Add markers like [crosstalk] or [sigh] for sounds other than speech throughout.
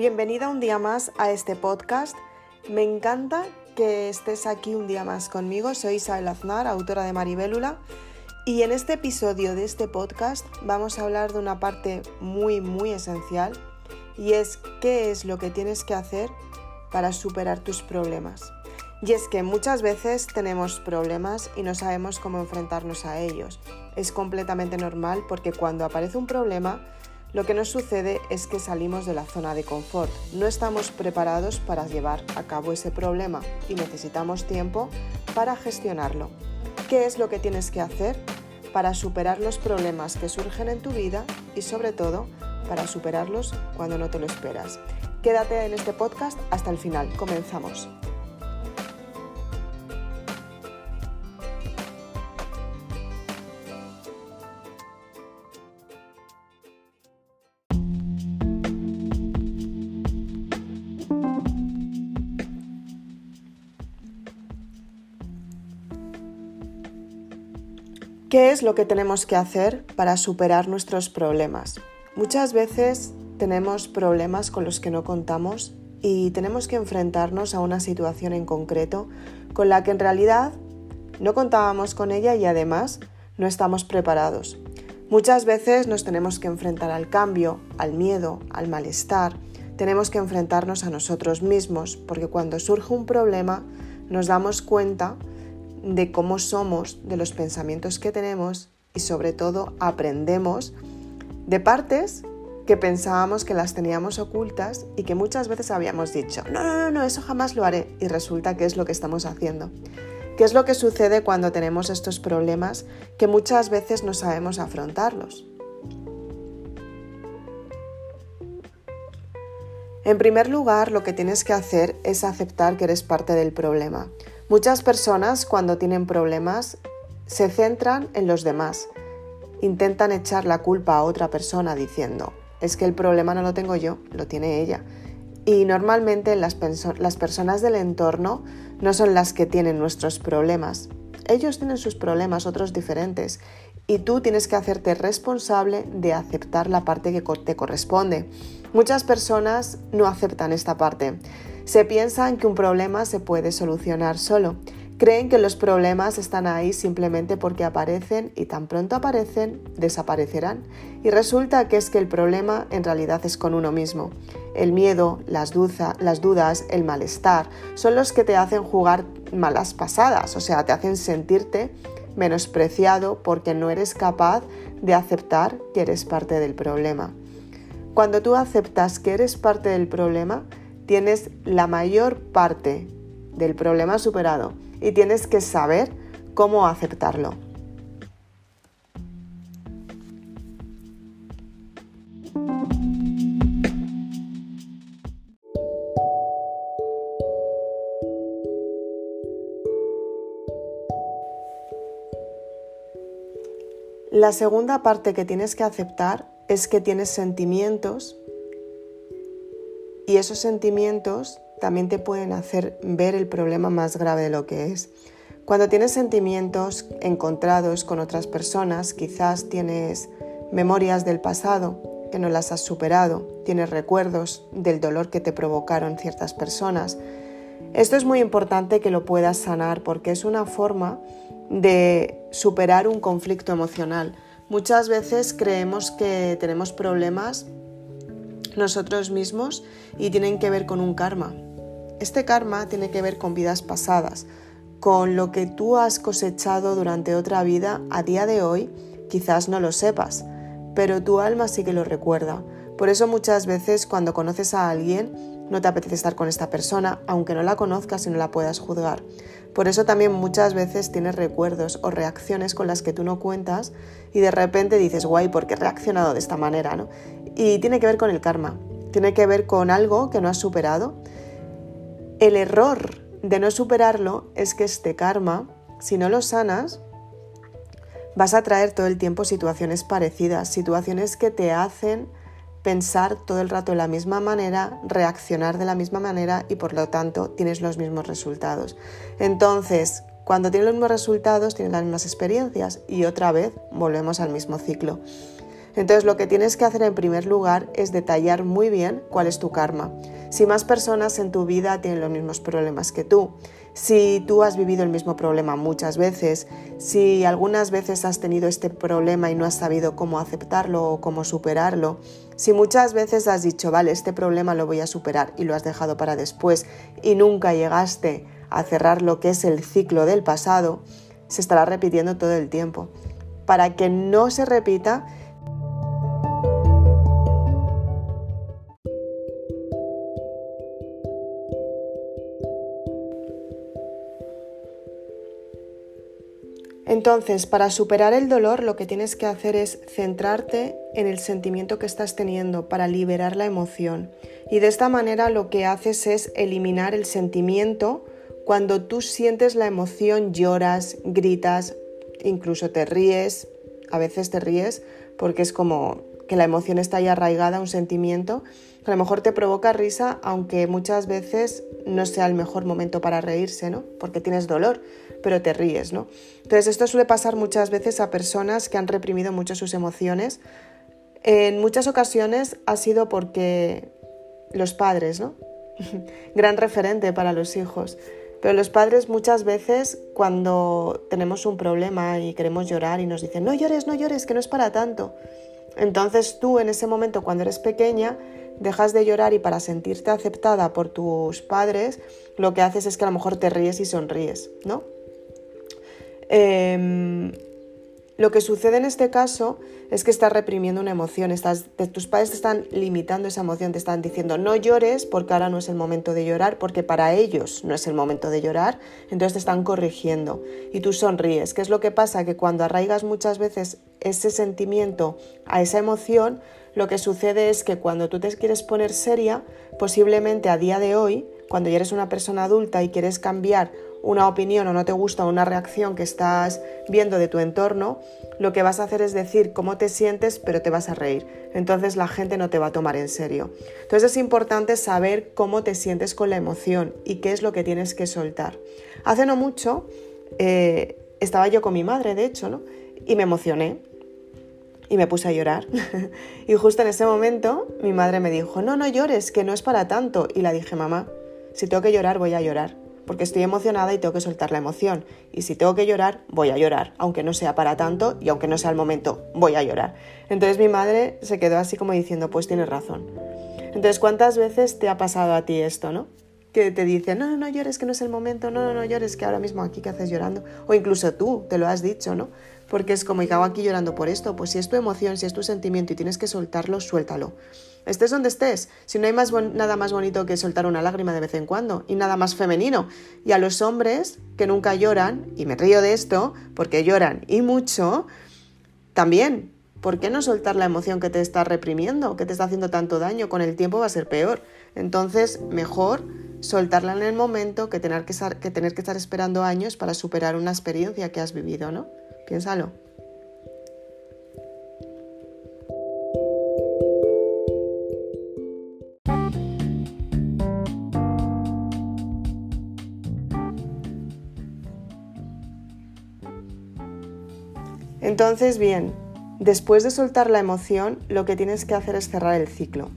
Bienvenida un día más a este podcast. Me encanta que estés aquí un día más conmigo. Soy Isabel Aznar, autora de Maribélula. Y en este episodio de este podcast vamos a hablar de una parte muy, muy esencial y es qué es lo que tienes que hacer para superar tus problemas. Y es que muchas veces tenemos problemas y no sabemos cómo enfrentarnos a ellos. Es completamente normal porque cuando aparece un problema, lo que nos sucede es que salimos de la zona de confort. No estamos preparados para llevar a cabo ese problema y necesitamos tiempo para gestionarlo. ¿Qué es lo que tienes que hacer para superar los problemas que surgen en tu vida y sobre todo para superarlos cuando no te lo esperas? Quédate en este podcast hasta el final. Comenzamos. ¿Qué es lo que tenemos que hacer para superar nuestros problemas? Muchas veces tenemos problemas con los que no contamos y tenemos que enfrentarnos a una situación en concreto con la que en realidad no contábamos con ella y además no estamos preparados. Muchas veces nos tenemos que enfrentar al cambio, al miedo, al malestar. Tenemos que enfrentarnos a nosotros mismos porque cuando surge un problema nos damos cuenta de cómo somos, de los pensamientos que tenemos y sobre todo aprendemos de partes que pensábamos que las teníamos ocultas y que muchas veces habíamos dicho, no, no, no, eso jamás lo haré y resulta que es lo que estamos haciendo. ¿Qué es lo que sucede cuando tenemos estos problemas que muchas veces no sabemos afrontarlos? En primer lugar, lo que tienes que hacer es aceptar que eres parte del problema. Muchas personas cuando tienen problemas se centran en los demás, intentan echar la culpa a otra persona diciendo, es que el problema no lo tengo yo, lo tiene ella. Y normalmente las, personas del entorno no son las que tienen nuestros problemas. Ellos tienen sus problemas, otros diferentes, y tú tienes que hacerte responsable de aceptar la parte que te corresponde. Muchas personas no aceptan esta parte se piensan que un problema se puede solucionar solo. Creen que los problemas están ahí simplemente porque aparecen y tan pronto aparecen, desaparecerán. Y resulta que es que el problema en realidad es con uno mismo. El miedo, las, las dudas, el malestar son los que te hacen jugar malas pasadas, o sea, te hacen sentirte menospreciado porque no eres capaz de aceptar que eres parte del problema. Cuando tú aceptas que eres parte del problema, tienes la mayor parte del problema superado y tienes que saber cómo aceptarlo. La segunda parte que tienes que aceptar es que tienes sentimientos y esos sentimientos también te pueden hacer ver el problema más grave de lo que es. Cuando tienes sentimientos encontrados con otras personas, quizás tienes memorias del pasado que no las has superado, tienes recuerdos del dolor que te provocaron ciertas personas. Esto es muy importante que lo puedas sanar porque es una forma de superar un conflicto emocional. Muchas veces creemos que tenemos problemas nosotros mismos y tienen que ver con un karma. Este karma tiene que ver con vidas pasadas, con lo que tú has cosechado durante otra vida a día de hoy, quizás no lo sepas, pero tu alma sí que lo recuerda. Por eso muchas veces cuando conoces a alguien no te apetece estar con esta persona, aunque no la conozcas y no la puedas juzgar. Por eso también muchas veces tienes recuerdos o reacciones con las que tú no cuentas y de repente dices, guay, ¿por qué he reaccionado de esta manera? ¿no? Y tiene que ver con el karma, tiene que ver con algo que no has superado. El error de no superarlo es que este karma, si no lo sanas, vas a traer todo el tiempo situaciones parecidas, situaciones que te hacen pensar todo el rato de la misma manera, reaccionar de la misma manera y por lo tanto tienes los mismos resultados. Entonces, cuando tienes los mismos resultados, tienes las mismas experiencias y otra vez volvemos al mismo ciclo. Entonces lo que tienes que hacer en primer lugar es detallar muy bien cuál es tu karma. Si más personas en tu vida tienen los mismos problemas que tú, si tú has vivido el mismo problema muchas veces, si algunas veces has tenido este problema y no has sabido cómo aceptarlo o cómo superarlo, si muchas veces has dicho, vale, este problema lo voy a superar y lo has dejado para después y nunca llegaste a cerrar lo que es el ciclo del pasado, se estará repitiendo todo el tiempo. Para que no se repita, Entonces, para superar el dolor, lo que tienes que hacer es centrarte en el sentimiento que estás teniendo para liberar la emoción. Y de esta manera lo que haces es eliminar el sentimiento. Cuando tú sientes la emoción, lloras, gritas, incluso te ríes, a veces te ríes porque es como que la emoción está ahí arraigada, un sentimiento, que a lo mejor te provoca risa, aunque muchas veces no sea el mejor momento para reírse, ¿no? Porque tienes dolor, pero te ríes, ¿no? Entonces esto suele pasar muchas veces a personas que han reprimido mucho sus emociones. En muchas ocasiones ha sido porque los padres, ¿no? [laughs] Gran referente para los hijos. Pero los padres muchas veces cuando tenemos un problema y queremos llorar y nos dicen, no llores, no llores, que no es para tanto. Entonces tú en ese momento cuando eres pequeña dejas de llorar y para sentirte aceptada por tus padres lo que haces es que a lo mejor te ríes y sonríes, ¿no? Em, lo que sucede en este caso es que estás reprimiendo una emoción, estás, tus padres te están limitando esa emoción, te están diciendo no llores porque ahora no es el momento de llorar, porque para ellos no es el momento de llorar, entonces te están corrigiendo y tú sonríes. ¿Qué es lo que pasa? Que cuando arraigas muchas veces ese sentimiento a esa emoción, lo que sucede es que cuando tú te quieres poner seria, posiblemente a día de hoy, cuando ya eres una persona adulta y quieres cambiar una opinión o no te gusta una reacción que estás viendo de tu entorno, lo que vas a hacer es decir cómo te sientes, pero te vas a reír. Entonces la gente no te va a tomar en serio. Entonces es importante saber cómo te sientes con la emoción y qué es lo que tienes que soltar. Hace no mucho eh, estaba yo con mi madre, de hecho, ¿no? y me emocioné y me puse a llorar. [laughs] y justo en ese momento mi madre me dijo, no, no llores, que no es para tanto. Y la dije, mamá, si tengo que llorar, voy a llorar porque estoy emocionada y tengo que soltar la emoción. Y si tengo que llorar, voy a llorar, aunque no sea para tanto y aunque no sea el momento, voy a llorar. Entonces mi madre se quedó así como diciendo, pues tienes razón. Entonces, ¿cuántas veces te ha pasado a ti esto, no? Que te dicen, no, no, no llores, que no es el momento, no, no, no llores, que ahora mismo aquí que haces llorando. O incluso tú te lo has dicho, ¿no? Porque es como, y hago aquí llorando por esto. Pues si es tu emoción, si es tu sentimiento y tienes que soltarlo, suéltalo. Estés donde estés, si no hay más nada más bonito que soltar una lágrima de vez en cuando y nada más femenino. Y a los hombres que nunca lloran, y me río de esto, porque lloran y mucho, también, ¿por qué no soltar la emoción que te está reprimiendo, que te está haciendo tanto daño? Con el tiempo va a ser peor. Entonces, mejor soltarla en el momento que tener que, que tener que estar esperando años para superar una experiencia que has vivido, ¿no? Piénsalo. Entonces, bien, después de soltar la emoción, lo que tienes que hacer es cerrar el ciclo.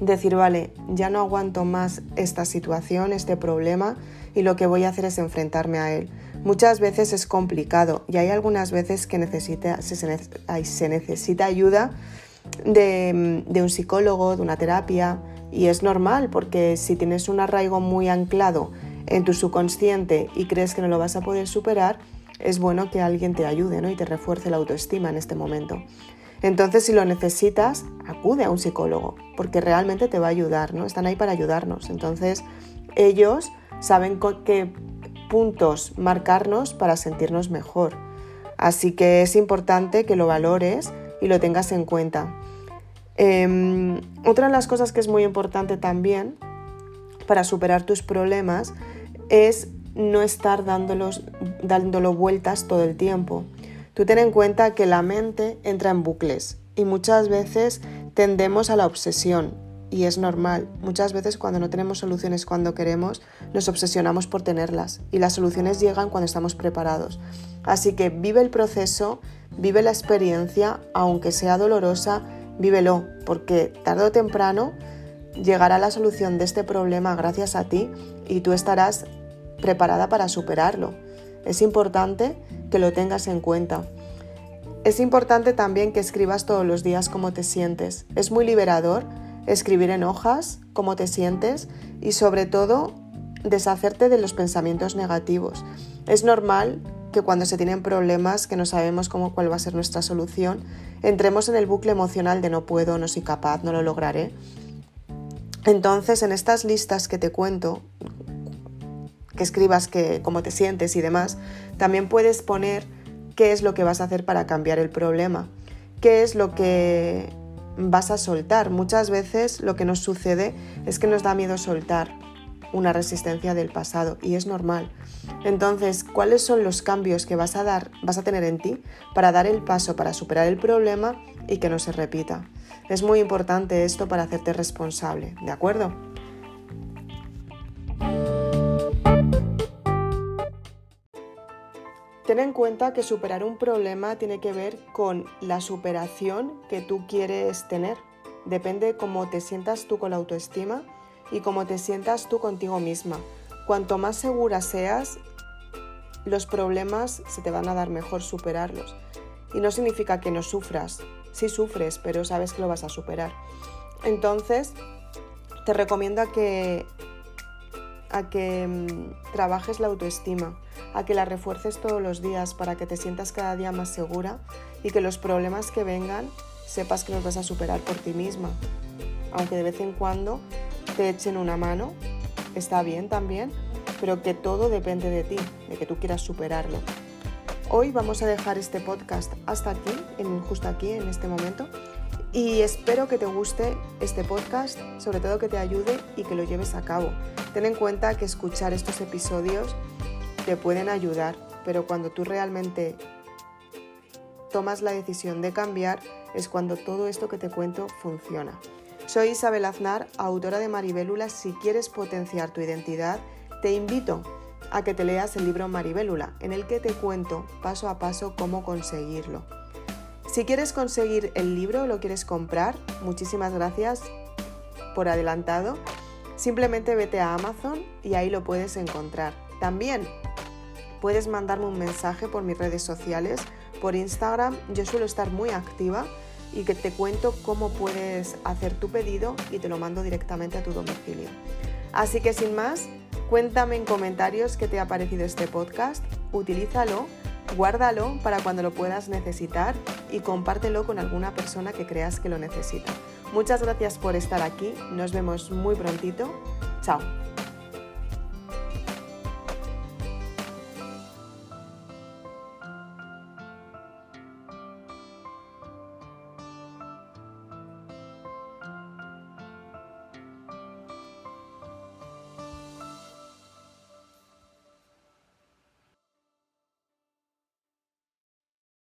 Decir, vale, ya no aguanto más esta situación, este problema, y lo que voy a hacer es enfrentarme a él. Muchas veces es complicado y hay algunas veces que se, necesita ayuda de un psicólogo, de una terapia, y es normal porque si tienes un arraigo muy anclado en tu subconsciente y crees que no lo vas a poder superar, es bueno que alguien te ayude ¿no? y te refuerce la autoestima en este momento. Entonces, si lo necesitas, acude a un psicólogo, porque realmente te va a ayudar, ¿no? Están ahí para ayudarnos. Entonces, ellos saben qué puntos marcarnos para sentirnos mejor. Así que es importante que lo valores y lo tengas en cuenta. Em, otra de las cosas que es muy importante también para superar tus problemas es no estar dándolos, dándolo vueltas todo el tiempo. Tú ten en cuenta que la mente entra en bucles y muchas veces tendemos a la obsesión y es normal. Muchas veces cuando no tenemos soluciones cuando queremos, nos obsesionamos por tenerlas y las soluciones llegan cuando estamos preparados. Así que vive el proceso, Vive la experiencia, aunque sea dolorosa, vívelo, porque tarde o temprano llegará la solución de este problema gracias a ti y tú estarás preparada para superarlo. Es importante que lo tengas en cuenta. Es importante también que escribas todos los días cómo te sientes. Es muy liberador escribir en hojas cómo te sientes y sobre todo deshacerte de los pensamientos negativos. Es normal que cuando se tienen problemas que no sabemos cómo cuál va a ser nuestra solución, entremos en el bucle emocional de no puedo, no soy capaz, no lo lograré. Entonces, en estas listas que te cuento, que escribas que, cómo te sientes y demás, también puedes poner qué es lo que vas a hacer para cambiar el problema, qué es lo que vas a soltar. Muchas veces lo que nos sucede es que nos da miedo soltar una resistencia del pasado y es normal. Entonces, ¿cuáles son los cambios que vas a dar, vas a tener en ti para dar el paso para superar el problema y que no se repita? Es muy importante esto para hacerte responsable, ¿de acuerdo? Ten en cuenta que superar un problema tiene que ver con la superación que tú quieres tener. Depende cómo te sientas tú con la autoestima y cómo te sientas tú contigo misma. Cuanto más segura seas, los problemas se te van a dar mejor superarlos. Y no significa que no sufras. Sí sufres, pero sabes que lo vas a superar. Entonces, te recomiendo que, a que mm, trabajes la autoestima a que la refuerces todos los días para que te sientas cada día más segura y que los problemas que vengan sepas que los vas a superar por ti misma. Aunque de vez en cuando te echen una mano, está bien también, pero que todo depende de ti, de que tú quieras superarlo. Hoy vamos a dejar este podcast hasta aquí, en, justo aquí, en este momento. Y espero que te guste este podcast, sobre todo que te ayude y que lo lleves a cabo. Ten en cuenta que escuchar estos episodios te pueden ayudar, pero cuando tú realmente tomas la decisión de cambiar es cuando todo esto que te cuento funciona. Soy Isabel Aznar, autora de Maribélula. Si quieres potenciar tu identidad, te invito a que te leas el libro Maribélula, en el que te cuento paso a paso cómo conseguirlo. Si quieres conseguir el libro o lo quieres comprar, muchísimas gracias por adelantado. Simplemente vete a Amazon y ahí lo puedes encontrar. También puedes mandarme un mensaje por mis redes sociales, por Instagram. Yo suelo estar muy activa y que te cuento cómo puedes hacer tu pedido y te lo mando directamente a tu domicilio. Así que sin más, cuéntame en comentarios qué te ha parecido este podcast, utilízalo, guárdalo para cuando lo puedas necesitar y compártelo con alguna persona que creas que lo necesita. Muchas gracias por estar aquí, nos vemos muy prontito. Chao.